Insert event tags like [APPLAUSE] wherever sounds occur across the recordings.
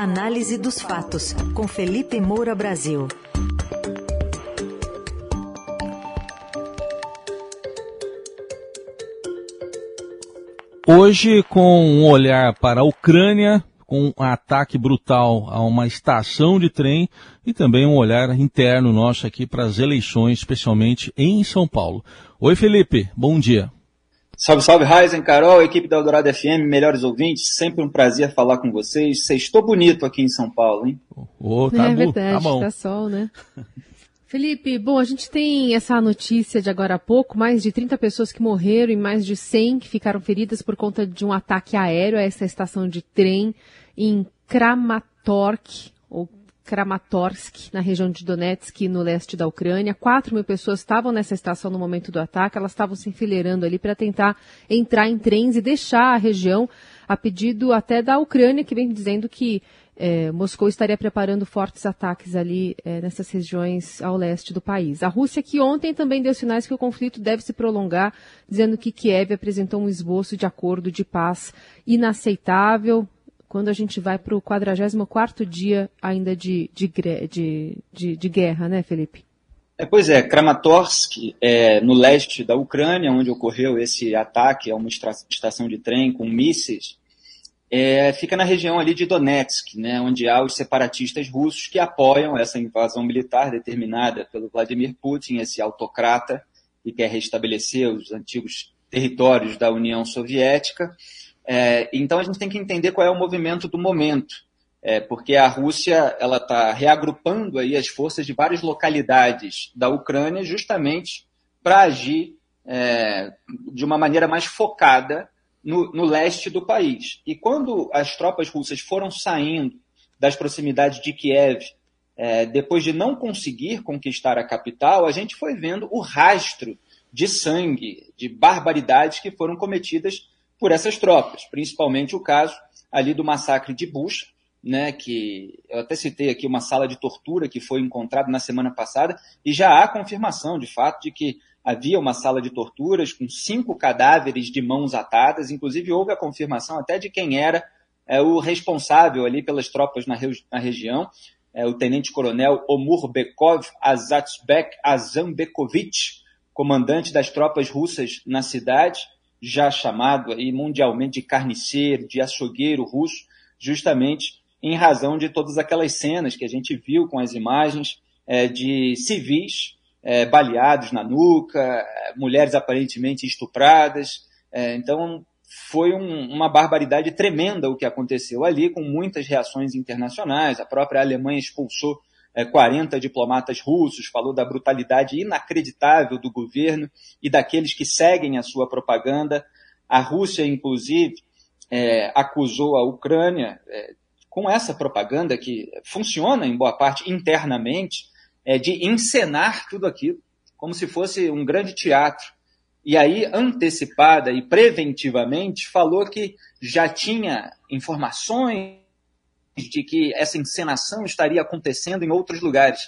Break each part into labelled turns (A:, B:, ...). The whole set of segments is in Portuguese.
A: Análise dos fatos, com Felipe Moura Brasil.
B: Hoje, com um olhar para a Ucrânia, com um ataque brutal a uma estação de trem e também um olhar interno nosso aqui para as eleições, especialmente em São Paulo. Oi, Felipe, bom dia.
C: Salve, salve, Ryzen, Carol, equipe da Eldorado FM, melhores ouvintes, sempre um prazer falar com vocês. Estou bonito aqui em São Paulo, hein?
D: Oh, tá é verdade, tá, bom. tá sol, né? [LAUGHS] Felipe, bom, a gente tem essa notícia de agora há pouco, mais de 30 pessoas que morreram e mais de 100 que ficaram feridas por conta de um ataque aéreo a essa estação de trem em Kramatorsk, ou Kramatorsk, na região de Donetsk, no leste da Ucrânia. Quatro mil pessoas estavam nessa estação no momento do ataque, elas estavam se enfileirando ali para tentar entrar em trens e deixar a região, a pedido até da Ucrânia, que vem dizendo que é, Moscou estaria preparando fortes ataques ali é, nessas regiões ao leste do país. A Rússia, que ontem também deu sinais que o conflito deve se prolongar, dizendo que Kiev apresentou um esboço de acordo de paz inaceitável, quando a gente vai para o 44 dia ainda de, de, de, de, de guerra, né, Felipe?
C: É, pois é, Kramatorsk, é, no leste da Ucrânia, onde ocorreu esse ataque a uma estação de trem com mísseis, é, fica na região ali de Donetsk, né, onde há os separatistas russos que apoiam essa invasão militar determinada pelo Vladimir Putin, esse autocrata que quer restabelecer os antigos territórios da União Soviética. É, então a gente tem que entender qual é o movimento do momento, é, porque a Rússia ela está reagrupando aí as forças de várias localidades da Ucrânia justamente para agir é, de uma maneira mais focada no, no, leste do país. E quando as tropas russas foram saindo das proximidades de Kiev, é, depois de não conseguir conquistar a capital, a gente foi vendo o rastro de sangue, de barbaridades que foram cometidas por essas tropas, principalmente o caso ali do massacre de Bush, né, que eu até citei aqui uma sala de tortura que foi encontrada na semana passada, e já há confirmação, de fato, de que havia uma sala de torturas com cinco cadáveres de mãos atadas, inclusive houve a confirmação até de quem era é, o responsável ali pelas tropas na, na região, é, o tenente-coronel Omur Bekov Azatsbek Azambekovich, comandante das tropas russas na cidade, já chamado aí mundialmente de carniceiro, de açougueiro russo, justamente em razão de todas aquelas cenas que a gente viu com as imagens é, de civis é, baleados na nuca, mulheres aparentemente estupradas. É, então, foi um, uma barbaridade tremenda o que aconteceu ali, com muitas reações internacionais. A própria Alemanha expulsou é, 40 diplomatas russos, falou da brutalidade inacreditável do governo e daqueles que seguem a sua propaganda. A Rússia, inclusive, é, acusou a Ucrânia é, com essa propaganda que funciona em boa parte internamente, é, de encenar tudo aquilo, como se fosse um grande teatro. E aí, antecipada e preventivamente, falou que já tinha informações de que essa encenação estaria acontecendo em outros lugares.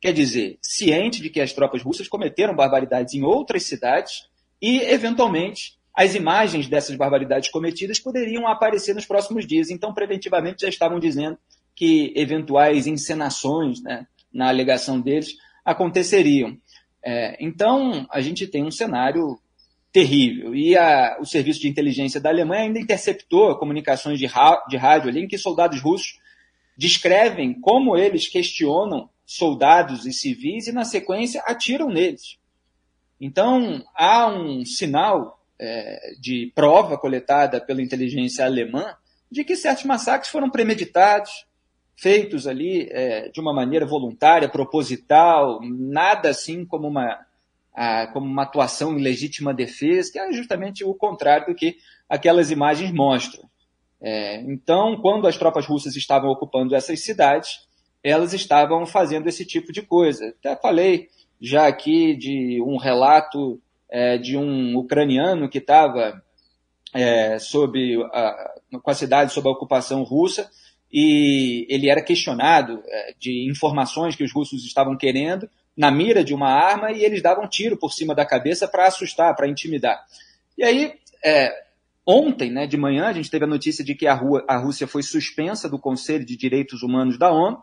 C: Quer dizer, ciente de que as tropas russas cometeram barbaridades em outras cidades e, eventualmente, as imagens dessas barbaridades cometidas poderiam aparecer nos próximos dias. Então, preventivamente, já estavam dizendo que eventuais encenações, né, na alegação deles, aconteceriam. É, então, a gente tem um cenário terrível. E a, o serviço de inteligência da Alemanha ainda interceptou comunicações de, de rádio ali em que soldados russos descrevem como eles questionam soldados e civis e, na sequência, atiram neles. Então, há um sinal é, de prova coletada pela inteligência alemã de que certos massacres foram premeditados, feitos ali é, de uma maneira voluntária, proposital, nada assim como uma a, como uma atuação em legítima defesa, que é justamente o contrário do que aquelas imagens mostram. É, então, quando as tropas russas estavam ocupando essas cidades, elas estavam fazendo esse tipo de coisa. Até falei já aqui de um relato é, de um ucraniano que estava é, sob a, com a cidade sob a ocupação russa e ele era questionado é, de informações que os russos estavam querendo na mira de uma arma e eles davam tiro por cima da cabeça para assustar, para intimidar. E aí, é, ontem, né, de manhã, a gente teve a notícia de que a, Rua, a Rússia foi suspensa do Conselho de Direitos Humanos da ONU.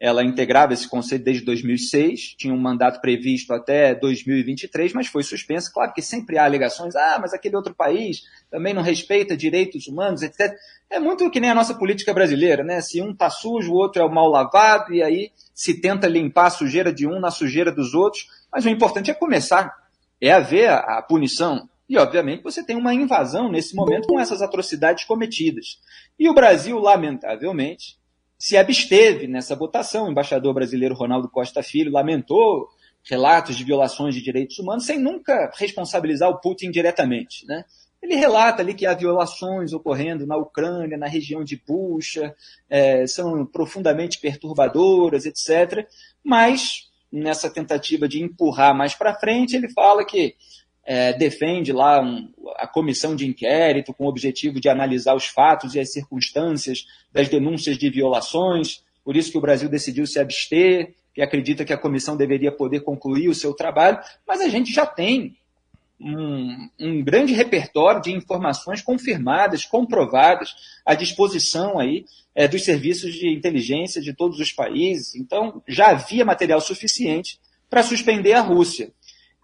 C: Ela integrava esse conselho desde 2006, tinha um mandato previsto até 2023, mas foi suspensa. Claro que sempre há alegações, ah, mas aquele outro país também não respeita direitos humanos, etc. É muito que nem a nossa política brasileira, né? Se um tá sujo, o outro é o mal lavado, e aí se tenta limpar a sujeira de um na sujeira dos outros. Mas o importante é começar, é haver a punição. E, obviamente, você tem uma invasão nesse momento com essas atrocidades cometidas. E o Brasil, lamentavelmente, se absteve nessa votação. O embaixador brasileiro Ronaldo Costa Filho lamentou relatos de violações de direitos humanos sem nunca responsabilizar o Putin diretamente. Né? Ele relata ali que há violações ocorrendo na Ucrânia, na região de Bucha, é, são profundamente perturbadoras, etc. Mas, nessa tentativa de empurrar mais para frente, ele fala que é, defende lá um, a comissão de inquérito com o objetivo de analisar os fatos e as circunstâncias das denúncias de violações, por isso que o Brasil decidiu se abster, que acredita que a comissão deveria poder concluir o seu trabalho, mas a gente já tem um, um, grande repertório de informações confirmadas, comprovadas, à disposição aí é, dos serviços de inteligência de todos os países. Então, já havia material suficiente para suspender a Rússia.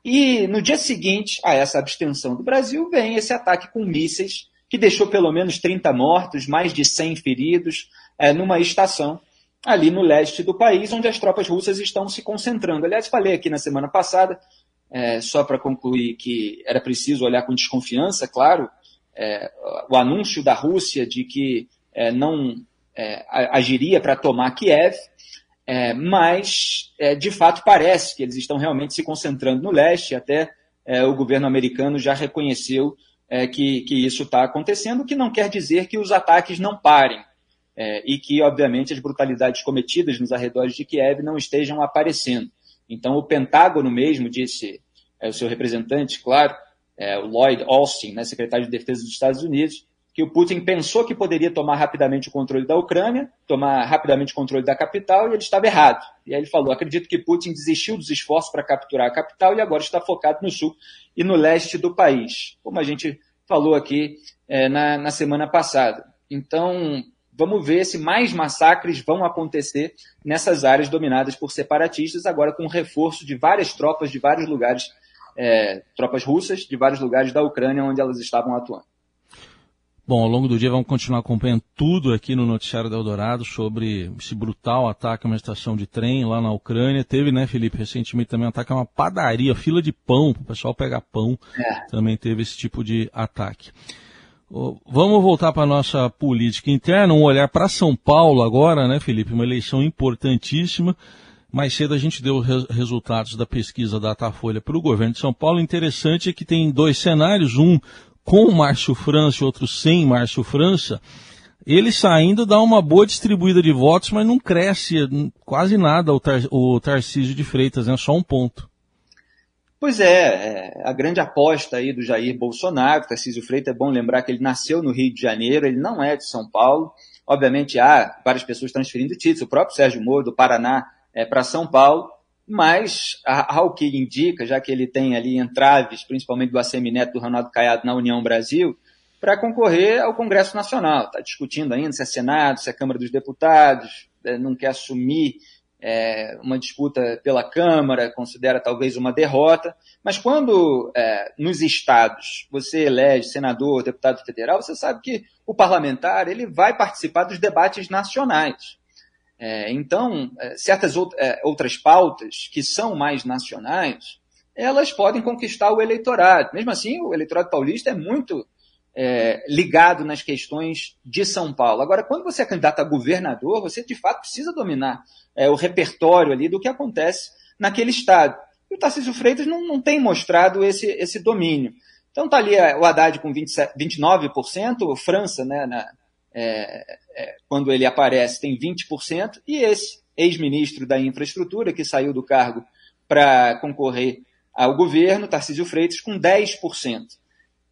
C: E no dia seguinte a essa abstenção do Brasil, vem esse ataque com mísseis, que deixou pelo menos 30 mortos, mais de 100 feridos, é, numa estação ali no leste do país, onde as tropas russas estão se concentrando. Aliás, falei aqui na semana passada, é, só para concluir que era preciso olhar com desconfiança, claro, é, o anúncio da Rússia de que não agiria para tomar Kiev, é, mas, é, de fato, parece que eles estão realmente se concentrando no leste, até é, o governo americano já reconheceu é, que, que isso está acontecendo, o que não quer dizer que os ataques não parem é, e que, obviamente, as brutalidades cometidas nos arredores de Kiev não estejam aparecendo. Então, o Pentágono mesmo disse, é, o seu representante, claro, o Lloyd Austin, né, secretário de Defesa dos Estados Unidos, que o Putin pensou que poderia tomar rapidamente o controle da Ucrânia, tomar rapidamente o controle da capital, e ele estava errado. E aí ele falou: acredito que Putin desistiu dos esforços para capturar a capital e agora está focado no sul e no leste do país, como a gente falou aqui é, na, na semana passada. Então, vamos ver se mais massacres vão acontecer nessas áreas dominadas por separatistas, agora com reforço de várias tropas de vários lugares, é, tropas russas de vários lugares da Ucrânia onde elas estavam atuando.
B: Bom, ao longo do dia vamos continuar acompanhando tudo aqui no Noticiário da Eldorado sobre esse brutal ataque a uma estação de trem lá na Ucrânia. Teve, né, Felipe, recentemente também um ataque a uma padaria, fila de pão, para o pessoal pegar pão. É. Também teve esse tipo de ataque. Vamos voltar para a nossa política interna, um olhar para São Paulo agora, né, Felipe? Uma eleição importantíssima. Mais cedo a gente deu os resultados da pesquisa Datafolha para o governo de São Paulo. Interessante é que tem dois cenários. Um, com o Márcio França e outros sem Márcio França, ele saindo dá uma boa distribuída de votos, mas não cresce quase nada o, Tar o Tarcísio de Freitas, né? só um ponto.
C: Pois é, é, a grande aposta aí do Jair Bolsonaro, Tarcísio Freitas, é bom lembrar que ele nasceu no Rio de Janeiro, ele não é de São Paulo. Obviamente há várias pessoas transferindo títulos, o próprio Sérgio Moro do Paraná é para São Paulo, mas, ao que indica, já que ele tem ali entraves, principalmente do ACM Neto do Ronaldo Caiado na União Brasil, para concorrer ao Congresso Nacional. Está discutindo ainda se é Senado, se é Câmara dos Deputados, é, não quer assumir é, uma disputa pela Câmara, considera talvez uma derrota. Mas quando é, nos estados você elege senador, deputado federal, você sabe que o parlamentar ele vai participar dos debates nacionais. É, então, é, certas é, outras pautas que são mais nacionais, elas podem conquistar o eleitorado. Mesmo assim, o eleitorado paulista é muito é, ligado nas questões de São Paulo. Agora, quando você é candidato a governador, você de fato precisa dominar é, o repertório ali do que acontece naquele estado. E o Tarcísio Freitas não, não tem mostrado esse, esse domínio. Então está ali o Haddad com 27, 29%, França né, na, é, é, quando ele aparece, tem 20%, e esse ex-ministro da infraestrutura, que saiu do cargo para concorrer ao governo, Tarcísio Freitas, com 10%.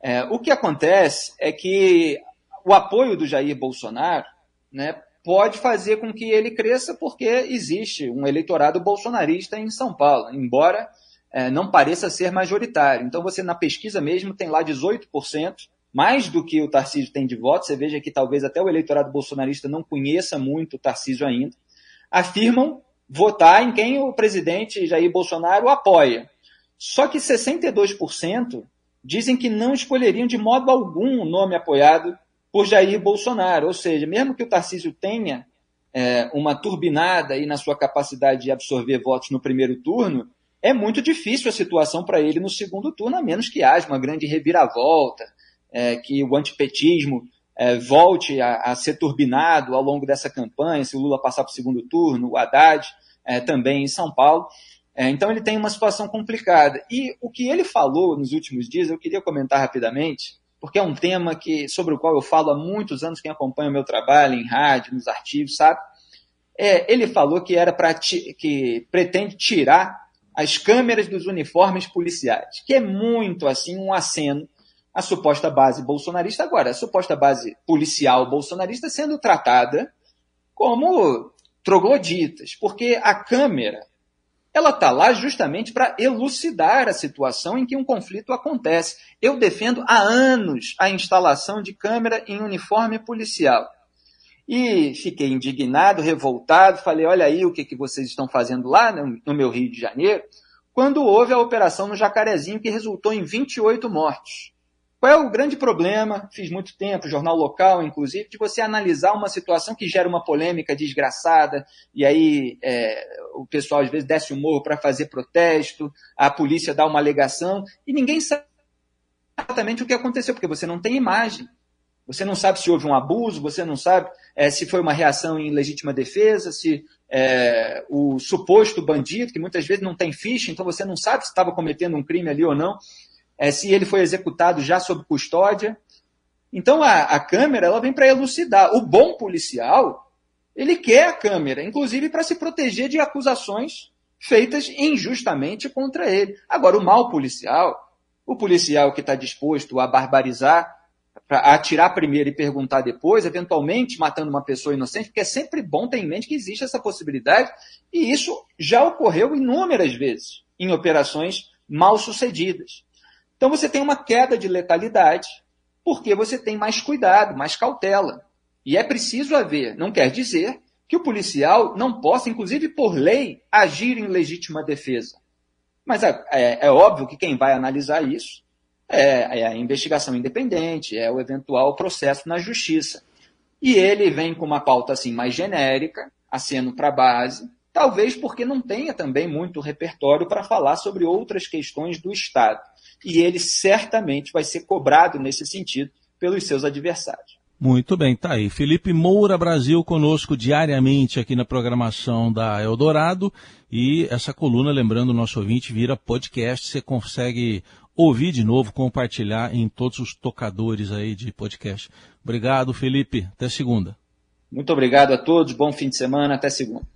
C: É, o que acontece é que o apoio do Jair Bolsonaro né, pode fazer com que ele cresça, porque existe um eleitorado bolsonarista em São Paulo, embora é, não pareça ser majoritário. Então, você na pesquisa mesmo tem lá 18% mais do que o Tarcísio tem de votos, você veja que talvez até o eleitorado bolsonarista não conheça muito o Tarcísio ainda, afirmam votar em quem o presidente Jair Bolsonaro apoia. Só que 62% dizem que não escolheriam de modo algum o nome apoiado por Jair Bolsonaro. Ou seja, mesmo que o Tarcísio tenha é, uma turbinada aí na sua capacidade de absorver votos no primeiro turno, é muito difícil a situação para ele no segundo turno, a menos que haja uma grande reviravolta, é, que o antipetismo é, volte a, a, ser turbinado ao longo dessa campanha, se o Lula passar para o segundo turno, o Haddad é, também em São Paulo. É, então ele tem uma situação complicada. E o que ele falou nos últimos dias, eu queria comentar rapidamente, porque é um tema que, sobre o qual eu falo há muitos anos, quem acompanha o meu trabalho em rádio, nos artigos, sabe? É, ele falou que era para que pretende tirar as câmeras dos uniformes policiais, que é muito assim um aceno à suposta base bolsonarista. Agora, a suposta base policial bolsonarista sendo tratada como trogloditas, porque a câmera ela está lá justamente para elucidar a situação em que um conflito acontece. Eu defendo há anos a instalação de câmera em uniforme policial. E fiquei indignado, revoltado, falei: olha aí o que, que vocês estão fazendo lá no, meu Rio de Janeiro, quando houve a operação no Jacarezinho que resultou em 28 mortos. Qual é o grande problema? Fiz muito tempo, jornal local, inclusive, de você analisar uma situação que gera uma polêmica desgraçada, e aí é, o pessoal às vezes desce o morro para fazer protesto, a polícia dá uma alegação, e ninguém sabe exatamente o que aconteceu, porque você não tem imagem. Você não sabe se houve um abuso, você não sabe é, se foi uma reação em legítima defesa, se é, o suposto bandido, que muitas vezes não tem ficha, então você não sabe se estava cometendo um crime ali ou não é, se ele foi executado já sob custódia. Então a, a câmera ela vem para elucidar. O bom policial ele quer a câmera, inclusive para se proteger de acusações feitas injustamente contra ele. Agora o mal policial, o policial que está disposto a barbarizar, a atirar primeiro e perguntar depois, eventualmente matando uma pessoa inocente, porque é sempre bom ter em mente que existe essa possibilidade, e isso já ocorreu inúmeras vezes em operações mal sucedidas. Então você tem uma queda de letalidade, porque você tem mais cuidado, mais cautela. E é preciso haver, não quer dizer que o policial não possa, inclusive por lei, agir em legítima defesa. Mas é, é, é óbvio que quem vai analisar isso é, é a investigação independente, é o eventual processo na justiça. E ele vem com uma pauta assim mais genérica, aceno para a base, talvez porque não tenha também muito repertório para falar sobre outras questões do Estado e ele certamente vai ser cobrado nesse sentido pelos seus adversários.
B: Muito bem, tá aí. Felipe Moura Brasil conosco diariamente aqui na programação da Eldorado. E essa coluna, lembrando o nosso ouvinte, vira podcast. Você consegue ouvir de novo, compartilhar em todos os tocadores aí de podcast. Obrigado, Felipe. Até segunda.
C: Muito obrigado a todos. Bom fim de semana. Até segunda.